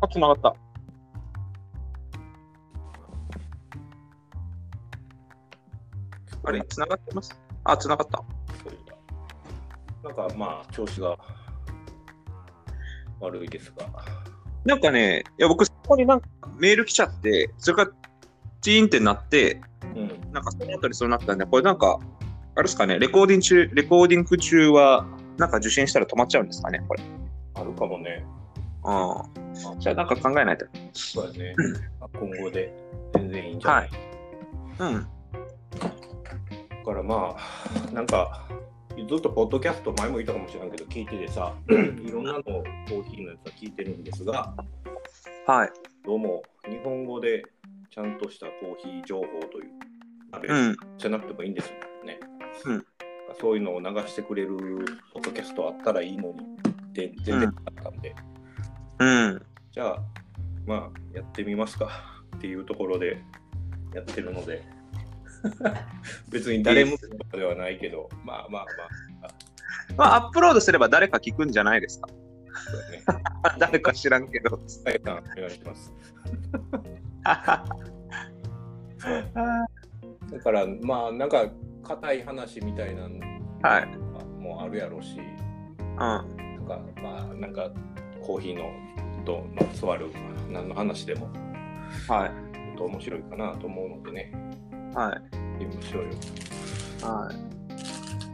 あ、つながった。あれ、つながってます？あ、つながった。なんかまあ、調子が悪いですが。なんかね、いや、僕、そこになんかメール来ちゃって、それがチーンってなって、うん。なんかその後にそうなったんで、これなんか、あれですかね、レコーディング中、レコーディング中は、なんか受信したら止まっちゃうんですかね、これ。あるかもね。ああ。じゃあなんか考えないと。そうだね。今後で全然いいんじゃない、うん。だからまあ、なんか、ずっとポッドキャスト前も言ったかもしれないけど、聞いててさ、いろんなのコーヒーのやつは聞いてるんですが、はい。どうも日本語でちゃんとしたコーヒー情報という、あれうん。じゃなくてもいいんですよね。うんそういうのを流してくれるポッドキャストあったらいいのに、で全然なかったんで、うん。じゃあ、まあ、やってみますか っていうところでやってるので、別に誰もとかではないけど、まあまあまあ、まあ、アップロードすれば誰か聞くんじゃないですか。ね。誰か知らんけど。伝えたんお願いします。だから、まあ、なんか、硬い話みたいなのはい。もあるやろうし、うん。なんか、まあ、なんか、コーヒーのとまつわる何の話でも、はい。と面白いかなと思うのでね、はい。やってみましょうよ。は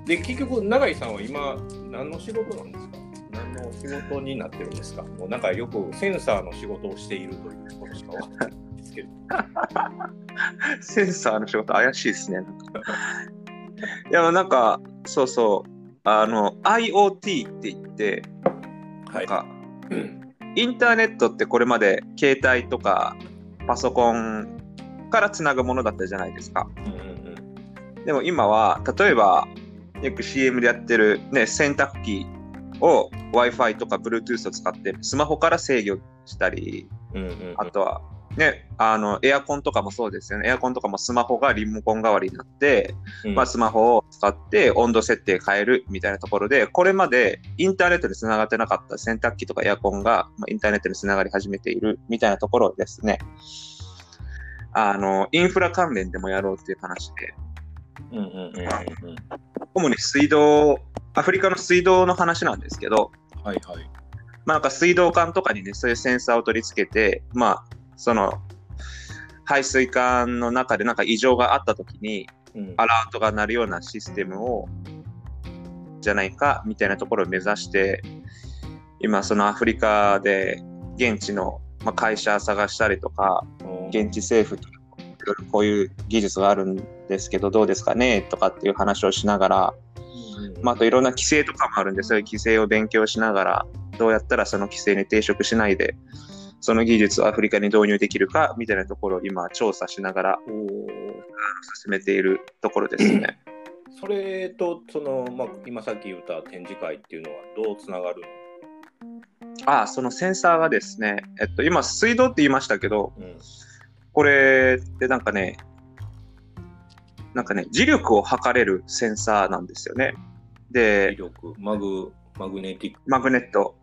い。で、結局、永井さんは今、何の仕事なんですか？何の仕事になってるんですか？もうなんかよくセンサーの仕事をしているということしか分からないんですけど。センサーの仕事怪しいですね。いや、なんか、そうそう。あの、IoT って言って、はい。なんか、インターネットってこれまで携帯とかパソコンからつなぐものだったじゃないですか。でも今は、例えば、よく CM でやってる、ね、洗濯機を Wi-Fi とか Bluetooth を使ってスマホから制御したり、あとは、ね、あの、エアコンとかもそうですよね。エアコンとかもスマホがリモコン代わりになって、うんまあ、スマホを使って温度設定変えるみたいなところで、これまでインターネットで繋がってなかった洗濯機とかエアコンが、まあ、インターネットに繋がり始めているみたいなところをですね、あの、インフラ関連でもやろうっていう話で、うんうんうんうんうん主に水道、アフリカの水道の話なんですけど、はいはい。まあ、なんか水道管とかにね、そういうセンサーを取り付けて、まあ、その、排水管の中でなんか異常があったときに、うん。アラートが鳴るようなシステムを、じゃないか、みたいなところを目指して、今、そのアフリカで現地の、まあ、会社探したりとか、現地政府といろいろこういう技術があるんですけど、どうですかねとかっていう話をしながら、まあ、あといろんな規制とかもあるんで、そういう規制を勉強しながら、どうやったらその規制に抵触しないで、その技術をアフリカに導入できるか、みたいなところを今調査しながら進めているところですね。それとその、まあ、今さっき言った展示会っていうのはどうつながるの？ああ、そのセンサーがですね、えっと、今、水道って言いましたけど、うんこれってなんかね、なんかね、磁力を測れるセンサーなんですよね。威で、力マグマグネティックマグネット。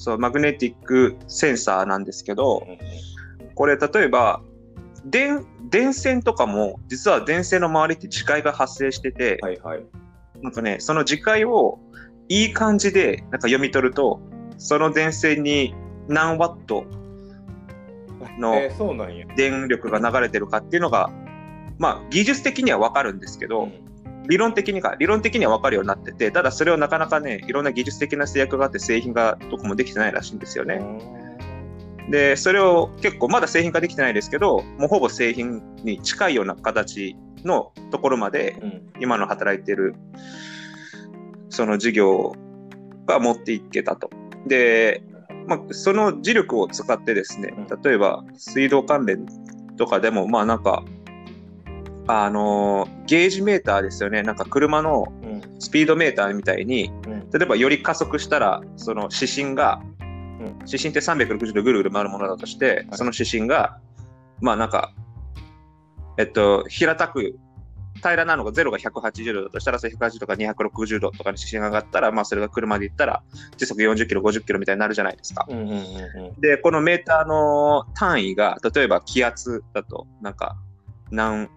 そう、マグネティックセンサーなんですけど、これ例えば、電、電線とかも、実は電線の周りって磁界が発生してて、はいはい。なんかね、その磁界をいい感じでなんか読み取ると、その電線に何ワットの。電力が流れてるかっていうのが、まあ技術的にはわかるんですけど、うん理論的にか、理論的にはわかるようになってて、ただそれをなかなかね、いろんな技術的な制約があって製品がどこもできてないらしいんですよね。で、それを結構まだ製品化できてないですけど、もうほぼ製品に近いような形のところまでうん今の働いてるその事業が持っていけたと。で、まあ、その磁力を使ってですね、例えば水道関連とかでも、まあなんか、あのゲージメーターですよね。なんか車のうんスピードメーターみたいに、うん例えばより加速したら、その指針が、うん指針って360度ぐるぐる回るものだとして、はいその指針が、まあなんか、えっと、平たく平らなのが0が180度だとしたら、それ180度か260度とかに視線が上がったら、まあそれが車で行ったら、時速40キロ、50キロみたいになるじゃないですか。うんうんうんうん。で、このメーターの単位が、例えば気圧だと、なんか、何、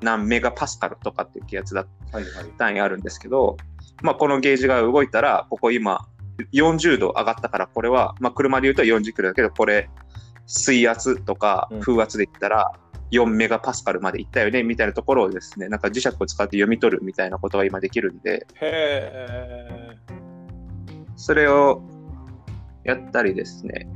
何メガパスカルとかっていう気圧だはいはい。単位あるんですけど、まあこのゲージが動いたら、ここ今、40度上がったから、これは、まあ車で言うと40キロだけど、これ、水圧とかうん風圧で言ったら、4メガパスカルまでいったよね、みたいなところをですね、なんか磁石を使って読み取るみたいなことが今できるんで、へえ。それをやったりですね。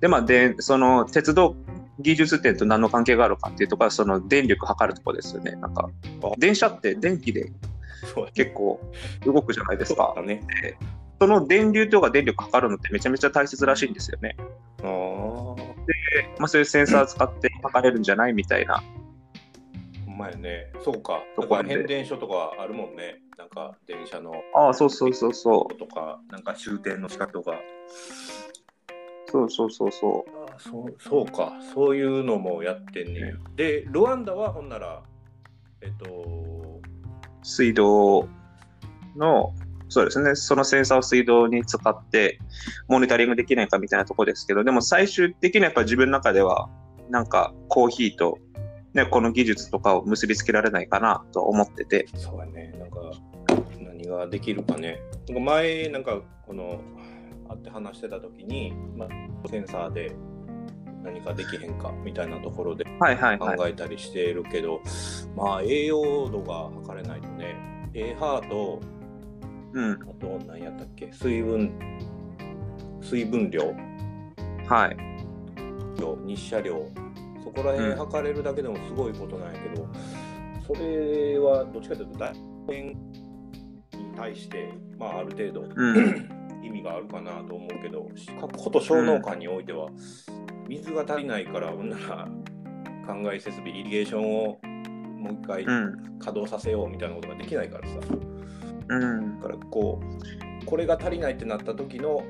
で、まあ、で、その鉄道技術点と何の関係があるかっていうところは、その電力測るところですよね。なんかあ、電車って電気で結構動くじゃないですかそね。その電流とか電力測るのってめちゃめちゃ大切らしいんですよね。ああ。まあ、そういうセンサー使って測れるんじゃないみたいな。ほんまやね。そうか。ところで変電所とかあるもんね。なんか電車のああ、そうそうそうそう。とか、なんか終点の仕方とか。そうそうそうそあそうそうか。そういうのもやってんねや。で、ルワンダはほんなら、えっと、う。水道の、そうですね。そのセンサーを水道に使って、モニタリングできないかみたいなところですけど、でも最終的にはやっぱ自分の中では、なんかコーヒーと、ね、この技術とかを結びつけられないかなと思ってて。そうやね。なんか、何ができるかね。なんか前、なんか、この、会って話してた時に、まあ、センサーで何かできへんかみたいなところで。考えたりしているけど、まあ栄養度が測れないとね AHA とうん。あと何やったっけ水分水分量はい。量日射量そこら辺うん測れるだけでもすごいことなんやけど、それはどっちかというと大変に対して、まあ、ある程度、うん。意味があるかなと思うけどこと小農家においては、水が足りないからほんなら灌漑設備イリゲーションをもう一回うん。稼働させようみたいなことができないからさうん。だからこうこれが足りないってなった時の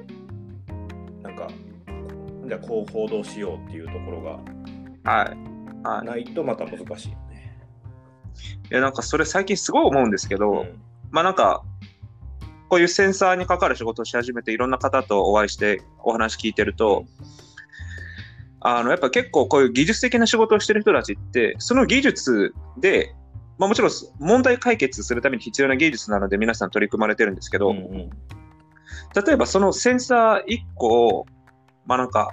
なんかじゃあこう報道しようっていうところはい。はい。がないとまた難しいよね。いや、なんかそれ最近すごい思うんですけど、うんまあなんか、こういうセンサーにかかる仕事をし始めて、いろんな方とお会いしてお話聞いてると、あの、やっぱ結構こういう技術的な仕事をしてる人たちって、その技術で、まあもちろん問題解決するために必要な技術なので皆さん取り組まれてるんですけど、うんうん。例えばそのセンサー1個を、まあなんか、わ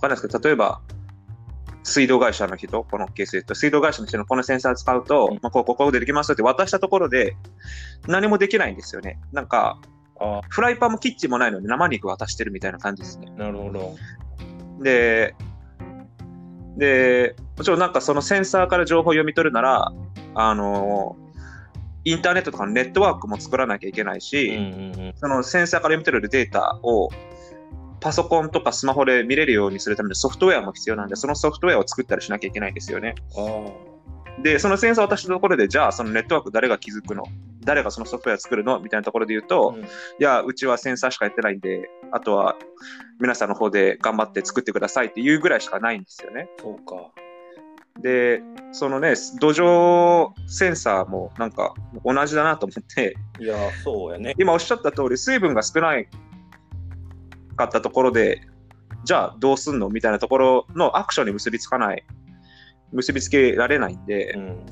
かんないですけど、例えば、水道会社の人、このケースで言うと、水道会社の人のこのセンサー使うと、うんまあこうこうこうでできますよって渡したところで、何もできないんですよね。なんか、あフライパンもキッチンもないのに生肉渡してるみたいな感じですね。なるほど。で、で、もちろんなんかそのセンサーから情報を読み取るなら、あの、インターネットとかのネットワークも作らなきゃいけないし、うんうんうんそのセンサーから読み取れるデータをパソコンとかスマホで見れるようにするためのソフトウェアも必要なんで、そのソフトウェアを作ったりしなきゃいけないんですよね。あで、そのセンサーを渡したところで、じゃあそのネットワーク誰が築くの？誰がそのソフトウェア作るの？みたいなところで言うあ、と、うんいや、うちはセンサーしかやってないんで、あとは皆さんの方で頑張って作ってくださいっていうぐらいしかないんですよね。そうか。で、そのね、土壌センサーもなんか同じだなと思って、いや、そうやね。今おっしゃった通り、水分が少ないかったところで、じゃあどうすんのみたいなところのアクションに結びつかない、結びつけられないんで、うん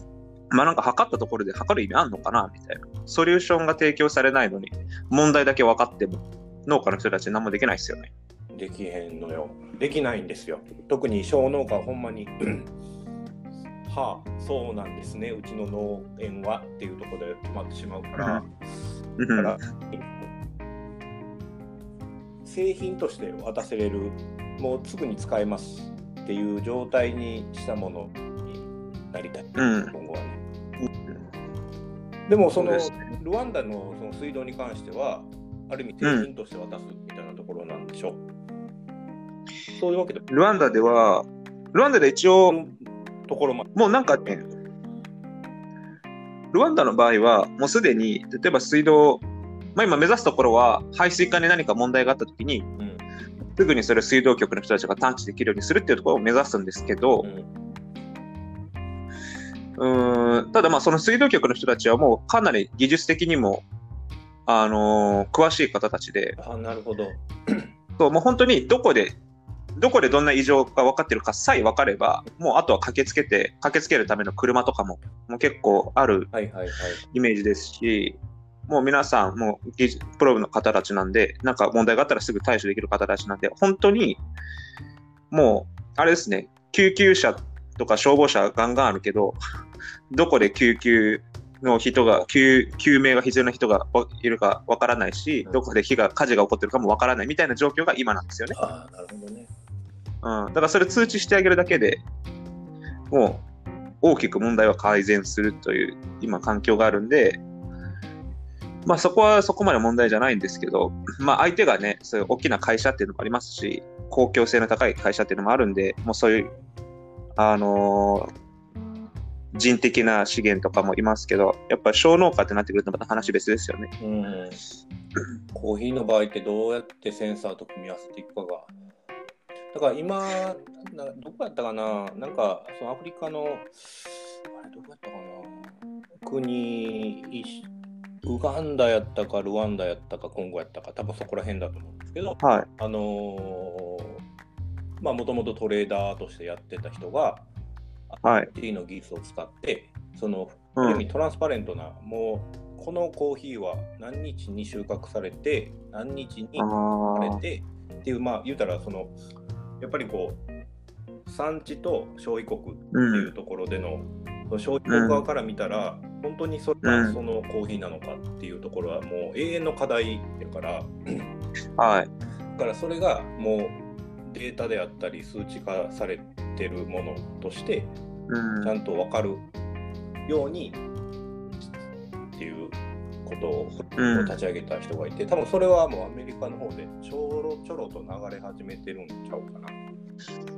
まあなんか測ったところで測る意味あんのかなみたいな。ソリューションが提供されないのに、問題だけ分かっても、農家の人たち何もできないですよね。できへんのよ。できないんですよ。特に小農家はほんまに、はあ、そうなんですね、うちの農園はっていうところで止まってしまうから、うんだから、製品として渡せれる、もうすぐに使えますっていう状態にしたものになりたい、うん。今後はね。でもそのね。ルワンダのその水道に関しては、ある意味製品として渡すみたいなところなんでしょ、そういうわけでルワンダでは、ルワンダで一応、ところ。もうなんかね、ルワンダの場合は、もうすでに、例えば水道、まあ今目指すところは、排水管に何か問題があったときに、うんすぐにそれを水道局の人たちが探知できるようにするっていうところを目指すんですけど、うんうんただまあその水道局の人たちはもうかなり技術的にも、あのー詳しい方たちで、あなるほど。そうもう本当にどこで、どこでどんな異常が分かってるかさえ分かれば、もうあとは駆けつけて、駆けつけるための車とかももう結構ある。イメージですし、もう皆さん、もう技術プロの方たちなんで、なんか問題があったらすぐ対処できる方たちなんで、本当に、もう、あれですね、救急車とか消防車ガンガンあるけど、どこで救急の人が、救救命が必要な人がいるかわからないしうん、どこで火が、火事が起こってるかもわからないみたいな状況が今なんですよね。ああ、なるほどね。うん、だからそれ通知してあげるだけでもう大きく問題は改善するという今環境があるんで、まあそこはそこまで問題じゃないんですけど、まあ相手がね、そういう大きな会社っていうのもありますし、公共性の高い会社っていうのもあるんで、もうそういう、あのー人的な資源とかもいますけど、やっぱ小農家ってなってくるとまた話別ですよね。うん。コーヒーの場合ってどうやってセンサーと組み合わせていくかが。だから今、などこやったかな？なんか、そのアフリカの、あれどこやったかな？国、ウガンダやったか、ルワンダやったか、コンゴやったか、多分そこら辺だと思うんですけど、はい。あのーまあ、もともとトレーダーとしてやってた人が、はい。T の技術を使って、その、うん。ある意味トランスパレントな、もう、このコーヒーは何日に収穫されて、何日にあされーて、っていう、まあ、言うたら、その、やっぱりこう、産地と消費国ってう。いうんところでの、その消費国側から見たら、本当にそれうん。がそのコーヒーなのかっていうところは、もう永遠の課題だから、はい。だからそれがもうデータであったり数値化されてるものとしてうん。ちゃんと分かるようにっていうことをうん。立ち上げた人がいて多分それはもうアメリカの方でちょろちょろと流れ始めてるんちゃうかな。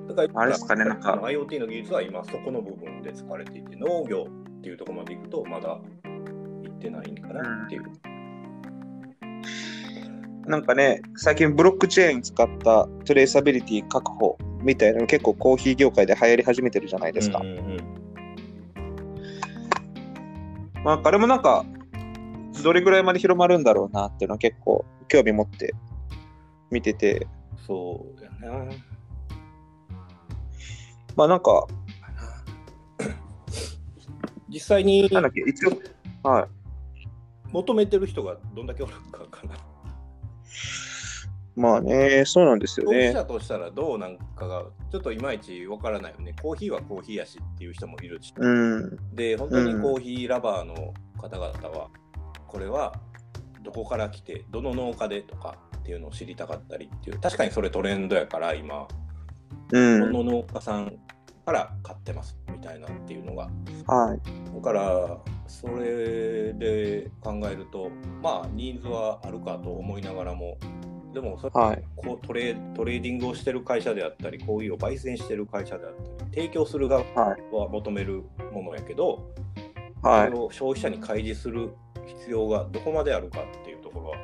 だからあれですかねなんか。あの IoT の技術は今そこの部分で使われていて農業っていうところまでいくとまだ行ってないんかなっていう。なんかね、最近ブロックチェーン使ったトレーサビリティ確保みたいなの結構コーヒー業界で流行り始めてるじゃないですか。うんうんうんまあ、あれもなんか、どれぐらいまで広まるんだろうなっていうのは結構興味持って見てて、そうやな。まあなんか、実際になんだっけ、一応、はい。求めてる人がどんだけおるかかな。まあね、そうなんですよ消費ね。者としたらどうなんかがちょっといまいちわからないよね。コーヒーはコーヒーやしっていう人もいるし。うん。で、本当にコーヒーラバーの方々は、これはどこから来て、どの農家でとかっていうのを知りたかったりっていう、確かにそれトレンドやから今、うこん。の農家さんから買ってますみたいなっていうのがはい。だからそれで考えるとまあニーズはあるかと思いながらもでもそれはい。こうトレトレーディングをしてる会社であったりコーヒーを焙煎してる会社であったり提供する側はい。は求めるものやけど、はいそれ。を消費者に開示する必要がどこまであるかっていうところは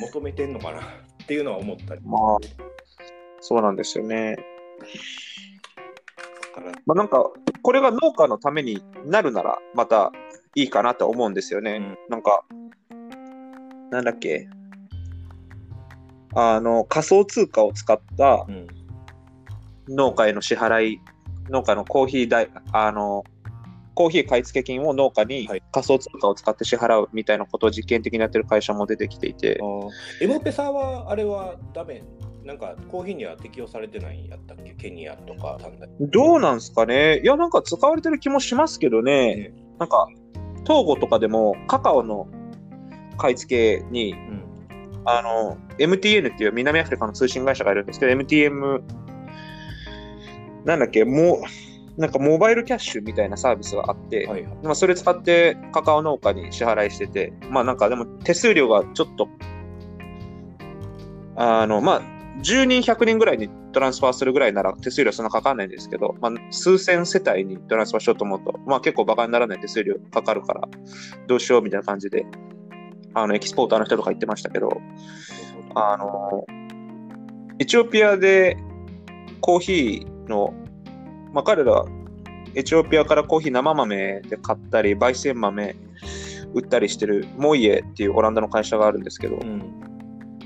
求めてんのかなっていうのは思ったりまあ、そうなんですよね。から。まあなんか、これが農家のためになるなら、またいいかなと思うんですよね。うん。なんか、なんだっけ。あの、仮想通貨を使ったうん。農家への支払い、農家のコーヒー代、あの、コーヒー買い付け金を農家にはい。仮想通貨を使って支払うみたいなことを実験的にやってる会社も出てきていて。あ、ー。エモペサはあれはダメ？なんかコーヒーには適用されてないんやったっけ？ケニアとかどうなんすかね？いや、なんか使われてる気もしますけどね。ね。なんか、トーゴとかでもカカオの買い付けに、アうん。あの、MTN っていう南アフリカの通信会社がいるんですけど、MTM、なんだっけ、もう、なんかモバイルキャッシュみたいなサービスがあって、はいはい。まあ、それ使ってカカオ農家に支払いしてて、まあなんかでも手数料がちょっと、あの、まあ、10人、100人ぐらいにトランスファーするぐらいなら手数料そんなかかんないんですけど、まあ、数千世帯にトランスファーしようと思うと、まあ結構バカにならない手数料かかるから、どうしようみたいな感じで、あの、エキスポーターの人とか言ってましたけど、あの、エチオピアでコーヒーの、まあ彼らエチオピアからコーヒー生豆で買ったり、焙煎豆売ったりしてるモイエっていうオランダの会社があるんですけど、うん。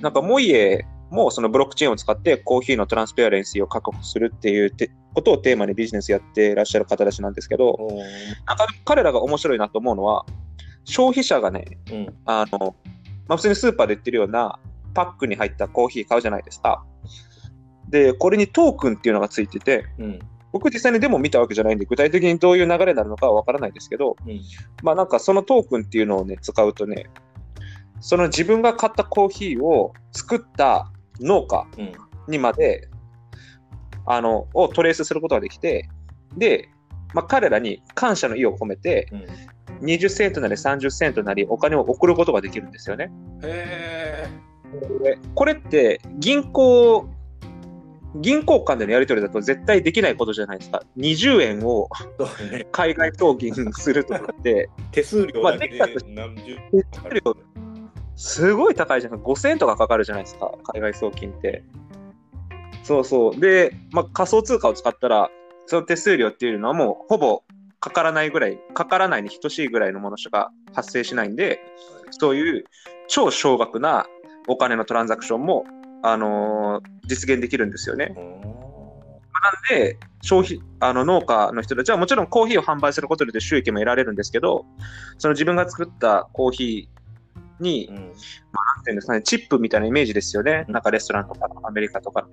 なんかモイエもそのブロックチェーンを使ってコーヒーのトランスペアレンシーを確保するっていうてことをテーマにビジネスやってらっしゃる方たちなんですけど、なんか彼らが面白いなと思うのは、消費者がね、うん。あの、まあ、普通にスーパーで売ってるようなパックに入ったコーヒー買うじゃないですか。で、これにトークンっていうのがついてて、うん。僕実際にデモ見たわけじゃないんで、具体的にどういう流れになるのかはわからないですけど、うん。まあなんかそのトークンっていうのをね、使うとね、その自分が買ったコーヒーを作った農家うん。にまで、あの、をトレースすることができて、で、まあ彼らに感謝の意を込めて、うん。20セントなり30セントなりお金を送ることができるんですよね。へでこれって銀行、銀行間でのやり取りだと絶対できないことじゃないですか。20円を。海外送金するとかって、手数料だけで何十手数料すごい高いじゃん。5000円とかかかるじゃないですか。海外送金って。そうそう。で、まあ、仮想通貨を使ったら、その手数料っていうのはもうほぼかからないぐらい、かからないに等しいぐらいのものしか発生しないんで、そういう超少額なお金のトランザクションも、あのー実現できるんですよね。なんで、消費、あの農家の人たちはもちろんコーヒーを販売することで収益も得られるんですけど、その自分が作ったコーヒーに、うん。なんていうんですかね、チップみたいなイメージですよね。なんかレストランとかアメリカとか。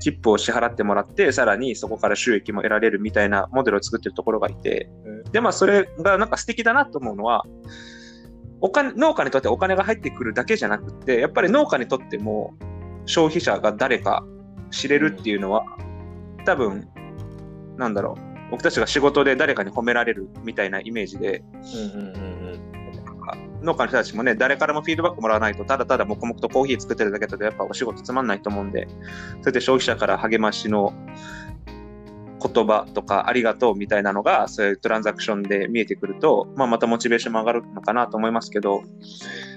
チップを支払ってもらって、さらにそこから収益も得られるみたいなモデルを作ってるところがいて、で、まあそれがなんか素敵だなと思うのは、お金、農家にとってお金が入ってくるだけじゃなくて、やっぱり農家にとっても消費者が誰か知れるっていうのは、多分、なんだろう、僕たちが仕事で誰かに褒められるみたいなイメージで、うんうんうん農家の人たちもね、誰からもフィードバックもらわないと、ただただ黙々とコーヒー作ってるだけだと、やっぱお仕事つまんないと思うんで、それで消費者から励ましの言葉とか、ありがとうみたいなのが、そういうトランザクションで見えてくると、まあ、またモチベーションも上がるのかなと思いますけど、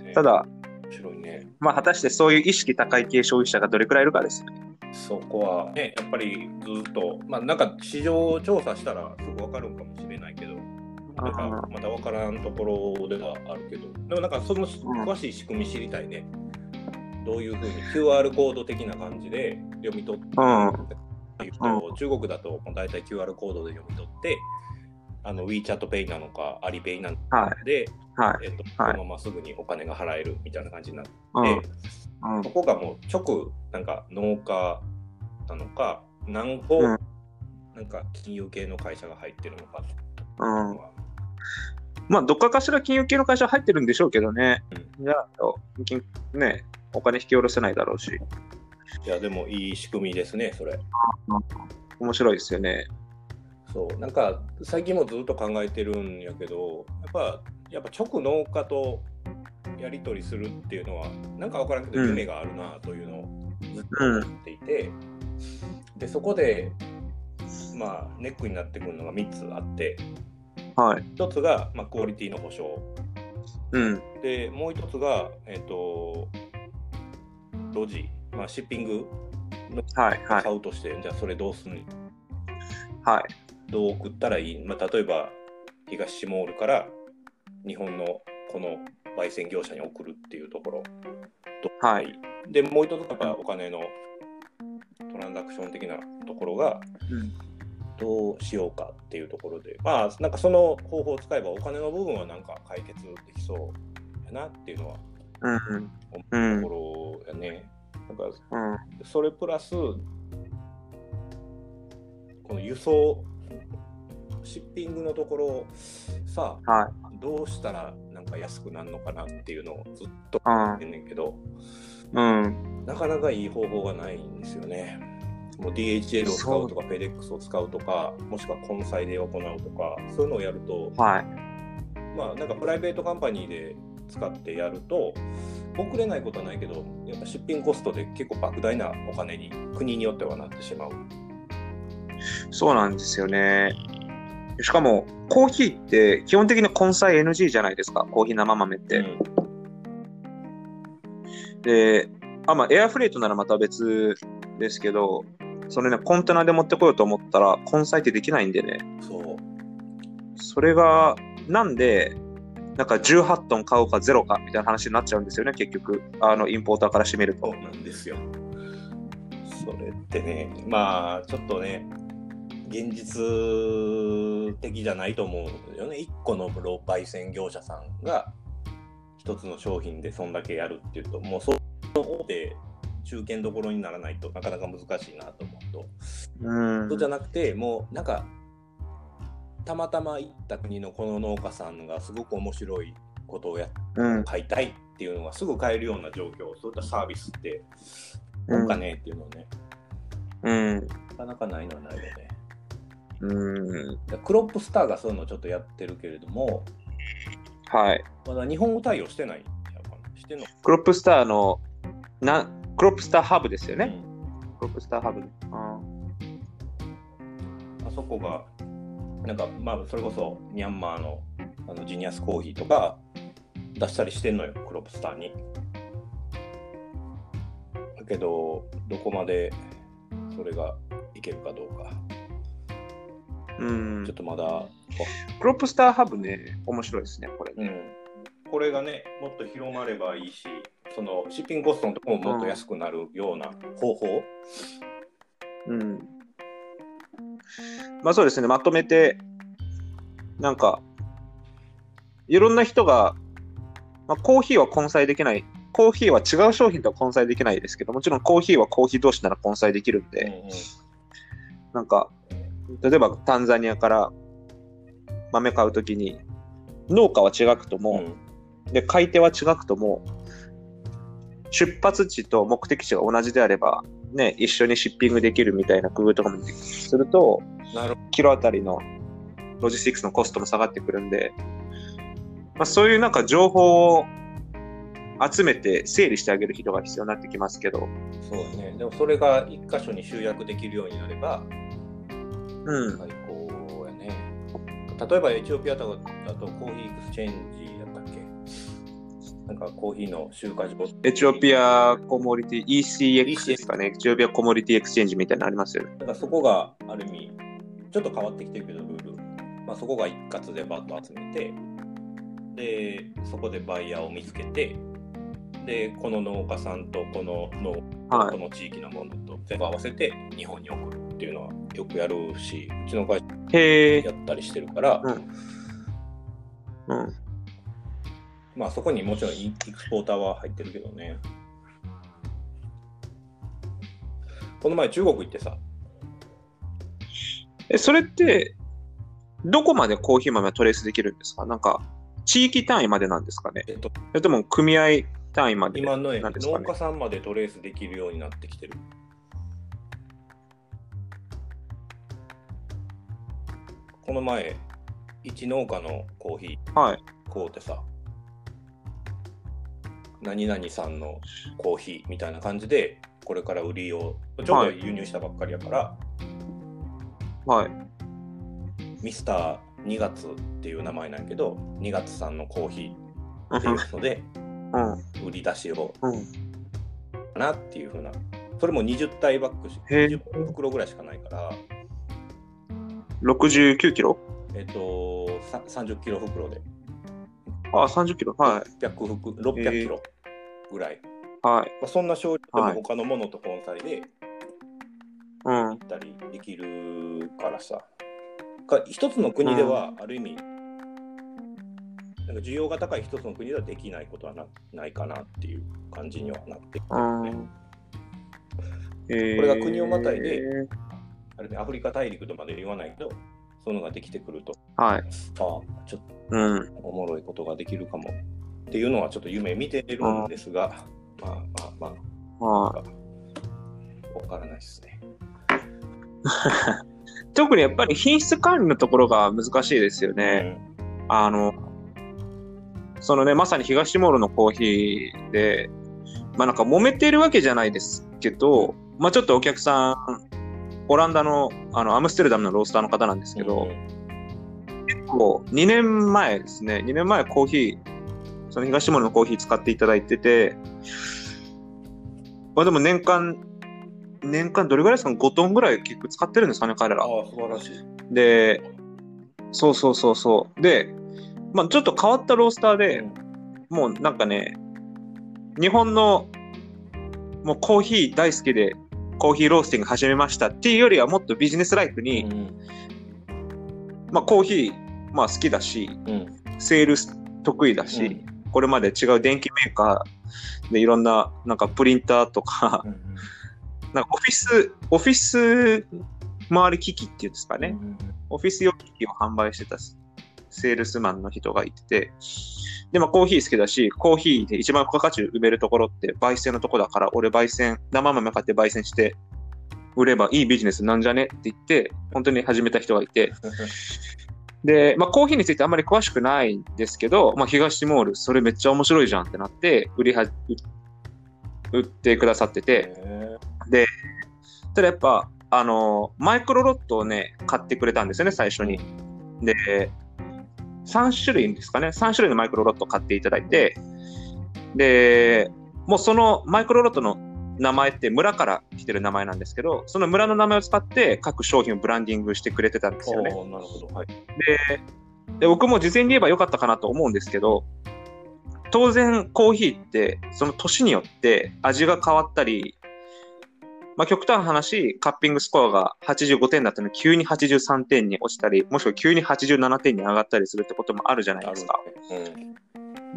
うん。ただ、面白いね。まあ、果たしてそういう意識高い系消費者がどれくらいいるかですよね。そこはね、やっぱりずっと、まあなんか市場調査したらすぐ分かるんかもしれないけど、なんかまだ分からんところではあるけど、でもなんかその詳しい仕組み知りたいね。どういうふうに QR コード的な感じで読み取って、うん中国だと大体 QR コードで読み取って、あの WeChat Pay なのか、アリペイなのかはで、はい。えっと、はいそのまますぐにお金が払えるみたいな感じになって、うん。うんそこがもう直なんか農家なのか何個、うんなんか金融系の会社が入ってるのかうん。まあ、どっかかしら金融系の会社入ってるんでしょうけどね。じゃあ、金ね、お金引き下ろせないだろうし、いやでもいい仕組みですねそれ。面白いですよね。そう。なんか最近もずっと考えてるんやけどやっぱやっぱ直農家とやり取りするっていうのはなんか分からんけどうん夢があるなというのをずっと思っていて、でそこでまあネックになってくるのが3つあってはい。1つが、まあ、クオリティの保証うん。でもう一つが、えっとロジ、まあ、シッピングはい。はい。買うとして、じゃあそれどうすんの？はい。どう送ったらいい、まあ、例えば東シモールから日本のこの焙煎業者に送るっていうところと、はい。でもう一つやっぱお金のトランザクション的なところがうん。どうしようかっていうところでまあなんかその方法を使えばお金の部分はなんか解決できそうやなっていうのはうん。思うところやね。なんかうん。それプラスこの輸送シッピングのところさはい。どうしたらなんか安くなるのかなっていうのをずっとう考えてんねんけどん。なかなかいい方法がないんですよね。もう DHL を使うとか FedEx を使うとかもしくは根菜で行うとかそういうのをやるとはい。まあなんかプライベートカンパニーで使ってやると遅れないことはないけどやっぱ出品コストで結構莫大なお金に国によってはなってしまう。そうなんですよね。しかも、コーヒーって基本的に根菜 NG じゃないですか。コーヒー生豆って。で、あ、まあ、エアフレートならまた別ですけど、それね、コンテナで持ってこようと思ったら、根菜ってできないんでね。そうそれが、なんで、なんか18トン買うかゼロかみたいな話になっちゃうんですよね、結局。あの、インポーターからしてみると。そうなんですよ。それってね、まあ、ちょっとね、現実的じゃないと思うんよね。1個の焙煎業者さんが1つの商品でそんだけやるっていうと、もうその大手中堅どころにならないとなかなか難しいなと思うと。うん。そうじゃなくて、もうなんか、たまたま行った国のこの農家さんがすごく面白いことをやうん。買いたいっていうのがすぐ買えるような状況、そういったサービスって、なんかねっていうのね、うん。なかなかないのはないよね。うん。クロップスターがそういうのをちょっとやってるけれども、はい。まだ日本語対応してないクロップスターの、な、クロップスターハブですよね。うんクロップスターハブ。ああそこが、なんか、まあ、それこそミャンマーのあのジニアスコーヒーとか出したりしてんのよ、クロップスターに。だけど、どこまでそれがいけるかどうか、うんちょっ。とまだ、クロップスターハブね、面白いですね、これ。うん、これがね、もっと広まればいいし、そのシッピングコストのところももっと安くなるような方法、うん。まあそうですね、まとめて、なんか、いろんな人が、まあ、コーヒーは混載できない、コーヒーは違う商品とは混載できないですけど、もちろんコーヒーはコーヒー同士なら混載できるんで、うんうん。なんか、例えばタンザニアから豆買うときに、農家は違くとも、で、買い手は違くとも、出発地と目的地が同じであれば、ね、一緒にシッピングできるみたいな工夫とかもすると、なるキロあたりのロジスティックスのコストも下がってくるんで、まあ、そういうなんか情報を集めて整理してあげる人が必要になってきますけど、そうだね。でもそれが一箇所に集約できるようになれば、うん、最高やね。例えばエチオピアとかだと coffee exchange なんかコーヒーの集荷所。エチオピア commodity、ECX ですかね、エチオピア commodity exchange みたいなのありますよね。だからそこがある意味、ちょっと変わってきてるけど、ルール。まあ、そこが一括でバッと集めて、で、そこでバイヤーを見つけて、で、この農家さんとこの農はいこの地域のものと全部合わせて日本に送るっていうのはよくやるし、うちの会社や、ったりしてるから、うんうん。まあそこにもちろんイエクスポーターは入ってるけどね。この前中国行ってさ、え、それって、どこまでコーヒー豆はトレースできるんですか？なんか、地域単位までなんですかね？えっと、それとも組合単位まで今のねなんですかね？農家さんまでトレースできるようになってきてる。この前、一農家のコーヒはい。ー買うてさ、何々さんのコーヒーみたいな感じで、これから売りを、ちょうど輸入したばっかりやから、はい。ミスター2月っていう名前なんやけど、2月さんのコーヒーっていうので、うん。売り出しをうん。かなっていうふうな、それも20体バッグし、へえ20袋ぐらいしかないから、69キロ？えっと、さ30キロ袋で、あ、30キロ。はい。600袋600キロぐらい。はい。まあ、そんな少量ではいも他のものと根菜でうん。行ったりできるからさ。か一つの国では、ある意味、なんか需要が高い一つの国ではできないことはなないかなっていう感じにはなってうん。え ーこれが国をまたいである意味アフリカ大陸とまで言わないけど、そういうのができてくると、はい。ああ、ちょっとうん。おもろいことができるかもっていうのはちょっと夢見てるんですが、まあまあまあ、はわからないですね。い。特にやっぱり品質管理のところが難しいですよね。あの、そのね、まさに東モールのコーヒーで、まあなんか揉めてるわけじゃないですけど、まあちょっとお客さん、オランダの、あの、アムステルダムのロースターの方なんですけど、結構2年前ですね、2年前コーヒー、その東モールのコーヒー使っていただいてて、まあでも年間、年間どれぐらいですか ?5 トンぐらい結構使ってるんですかね、彼ら。ああ、素晴らしい。で、そうそうそうそう。で、まあちょっと変わったロースターで、うんもうなんかね、日本のもうコーヒー大好きでコーヒーロースティング始めましたっていうよりはもっとビジネスライクに、うんまあコーヒーまあ好きだし、うんセールス得意だし、うんこれまで違う電機メーカーでいろんななんかプリンターとか、うんなんかオフィス、オフィス周り機器っていうんですかね、うんオフィス用機器を販売してたセールスマンの人がいてて、で、まあコーヒー好きだし、コーヒーで一番付加価値埋めるところって焙煎のとこだから、俺焙煎、生豆買って焙煎して売ればいいビジネスなんじゃねって言って、本当に始めた人がいて、で、まあコーヒーについてあんまり詳しくないんですけど、まあ東ティモール、それめっちゃ面白いじゃんってなって、売りは、売売ってくださってて、へただやっぱ、あの、マイクロロットをね、買ってくれたんですよね、最初に。で、3種類ですかね、3種類のマイクロロットを買っていただいて、で、もうそのマイクロロットの名前って村から来てる名前なんですけど、その村の名前を使って各商品をブランディングしてくれてたんですよね。なるほど。はい。でで、僕も事前に言えばよかったかなと思うんですけど、当然コーヒーってその年によって味が変わったり、まあ、極端な話、カッピングスコアが85点だったのに急に83点に落ちたり、もしくは急に87点に上がったりするってこともあるじゃないですか。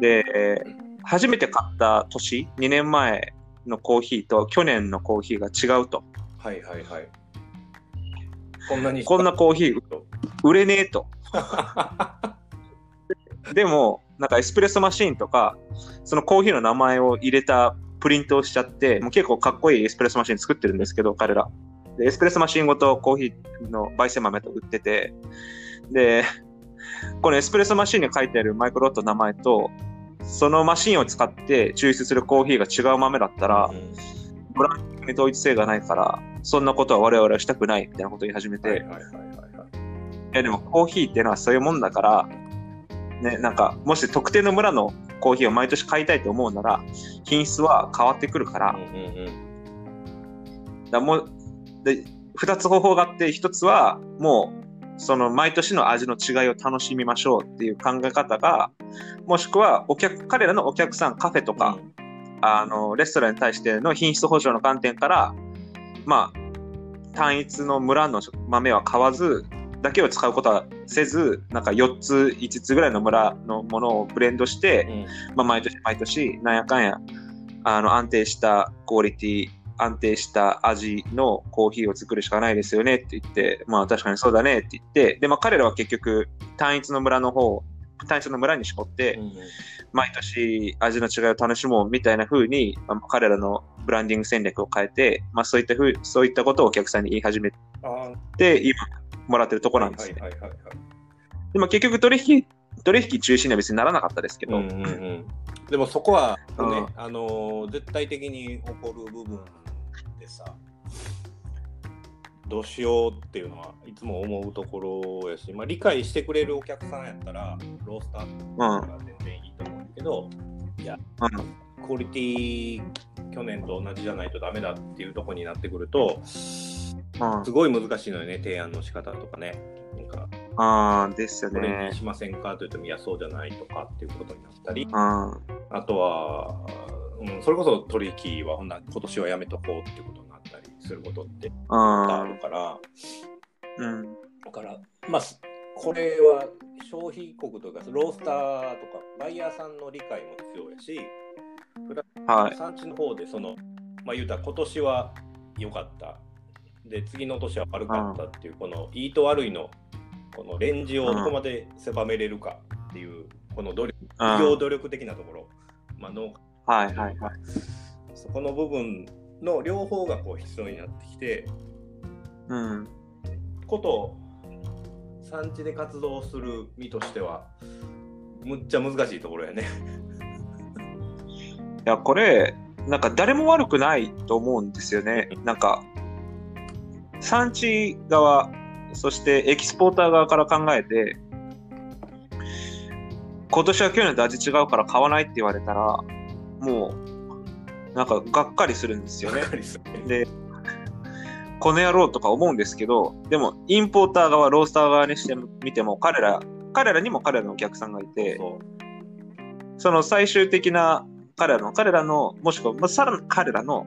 で、初めて買った年、2年前のコーヒーと去年のコーヒーが違うと。うん。はいはいはい。こんなに。こんなコーヒー売れねえと。でも、なんかエスプレッソマシーンとか、そのコーヒーの名前を入れたプリントをしちゃって、もう結構かっこいいエスプレッソマシーン作ってるんですけど、彼ら。で、エスプレッソマシーンごとコーヒーの焙煎豆と売ってて、で、このエスプレッソマシーンに書いてあるマイクロロットの名前と、そのマシーンを使って抽出するコーヒーが違う豆だったらう、んブランドに統一性がないから、そんなことは我々はしたくないみたいなことを言い始めて、はいはいはいはいはい。いやでもコーヒーっていうのはそういうもんだから、ね、なんかもし特定の村のコーヒーを毎年買いたいと思うなら、品質は変わってくるから。だもうで2つ方法があって、1つはもうその毎年の味の違いを楽しみましょうっていう考え方が、もしくはお客彼らのお客さん、カフェとか、あのレストランに対しての品質保証の観点から、まあ、単一の村の豆は買わず、だけを使うことはせず、なんか4つ、5つぐらいの村のものをブレンドして、うん。まあ、毎年毎年、なんやかんや、あの、安定したクオリティ、安定した味のコーヒーを作るしかないですよねって言って、まあ確かにそうだねって言って、で、まあ彼らは結局、単一の村の方、単一の村に絞って、うん毎年味の違いを楽しもうみたいな風に、まあ、彼らのブランディング戦略を変えて、まあそういった風、そういったことをお客さんに言い始めあて、今もらってるとこあ、なんですね。でも結局取引、取引中止には別にならなかったですけど、うんうんうん、でもそこは、ねうん。あのー絶対的に起こる部分でさどうしようっていうのはいつも思うところやし、まあ、理解してくれるお客さんやったらロースターとか全然いいと思うんだけど、うん、クオリティ去年と同じじゃないとダメだっていうところになってくるとうんすごい難しいのよね提案の仕方とかね。なんかああ、ですよこれねに。しませんかと言ってもいやそうじゃないとかっていうことになったりうん。あとは、うん、それこそ取引はほんな今年はやめとこうっていうことすることってあるから、うん。だから、まあ、すこれは消費国というか、ロースターとかバイヤーさんの理解も必要やし、はい。産地の方でその、まあ言うたら今年は良かった。で、次の年は悪かったっていう、このいいと悪いの、このレンジをどこまで狭めれるかっていう、この努力、うん企業努力的なところ、まあ農家はいはいはい。そこの部分の両方がこう必要になってきて、うん。こと産地で活動する身としてはむっちゃ難しいところやね。いや、これ、なんか誰も悪くないと思うんですよね。なんか、産地側、そしてエキスポーター側から考えて、今年は去年と味違うから買わないって言われたら、もう、なんかがっかりするんですよね。で、この野郎とか思うんですけど、でも、インポーター側、ロースター側にしてみても、彼ら、彼らにも彼らのお客さんがいて、その最終的な彼らの、彼らの、もしくは、まあ、さらに彼らの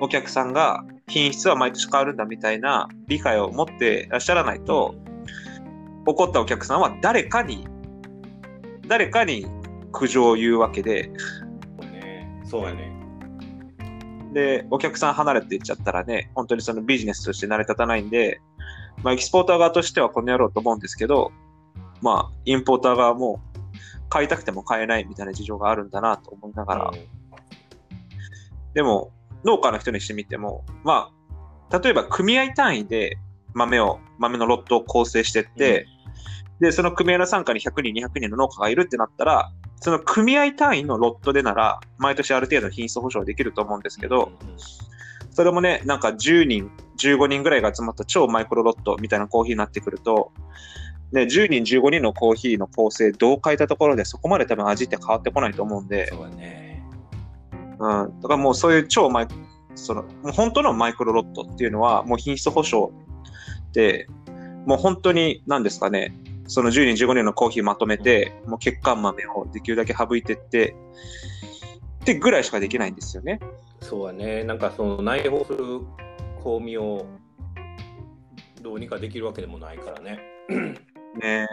お客さんが品質は毎年変わるんだみたいな理解を持ってらっしゃらないと、怒ったお客さんは誰かに、誰かに苦情を言うわけで、そうやね。で、お客さん離れていっちゃったらね、本当にそのビジネスとして成り立たないんで、まあ、エキスポーター側としてはこの野郎と思うんですけど、まあ、インポーター側も買いたくても買えないみたいな事情があるんだなと思いながら、うん、でも、農家の人にしてみても、まあ、例えば組合単位で豆を、豆のロットを構成してって、うん、で、その組合の参加に100人、200人の農家がいるってなったら、その組合単位のロットでなら、毎年ある程度品質保証できると思うんですけど、それもね、なんか10人、15人ぐらいが集まった超マイクロロットみたいなコーヒーになってくると、ね、10人、15人のコーヒーの構成どう変えたところでそこまで多分味って変わってこないと思うんで、そうだね。うん。だからもうそういう超マイその、もう本当のマイクロロットっていうのは、もう品質保証で、もう本当に何ですかね、その10人、15人のコーヒーまとめて、もう血管豆をできるだけ省いてって、ってぐらいしかできないんですよね。そうやね。なんかその内包する香味をどうにかできるわけでもないからね。ね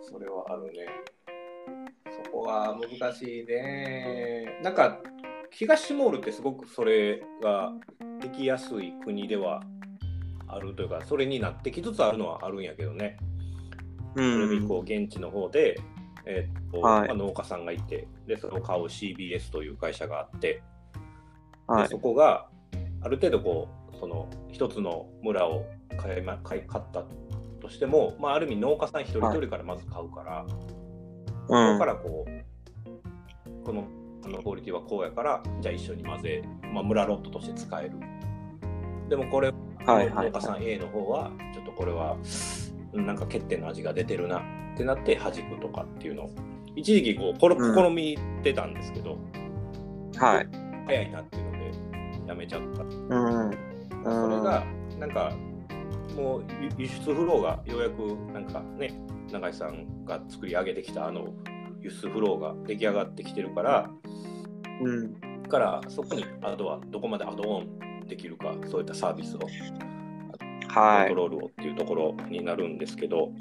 それはあるね。そこは難しいね。なんか東シモールってすごくそれができやすい国ではあるというか、それになってきつつあるのはあるんやけどね。それにこう現地の方で、えー、っと、はい、まあ、農家さんがいてでそれを買う CBS という会社があって、はい、そこがある程度こうその一つの村を買い、ま、買い買ったとしても、まあ、ある意味農家さん一人一人からまず買うから、はい、そこからこう、このあのクオリティはこうやからじゃあ一緒に混ぜ、まあ、村ロットとして使える。でもこれ、はい、農家さん A の方はちょっとこれはなんか欠点の味が出てるなってなって弾くとかっていうのを一時期こう試みてたんですけど、うん、はい。早いなっていうのでやめちゃった、うん、それがなんかもう輸出フローがようやくなんかね永井さんが作り上げてきたあの輸出フローが出来上がってきてるから、うん、からそこにあとはどこまでアドオンできるかそういったサービスをコントロールをっていうところになるんですけど、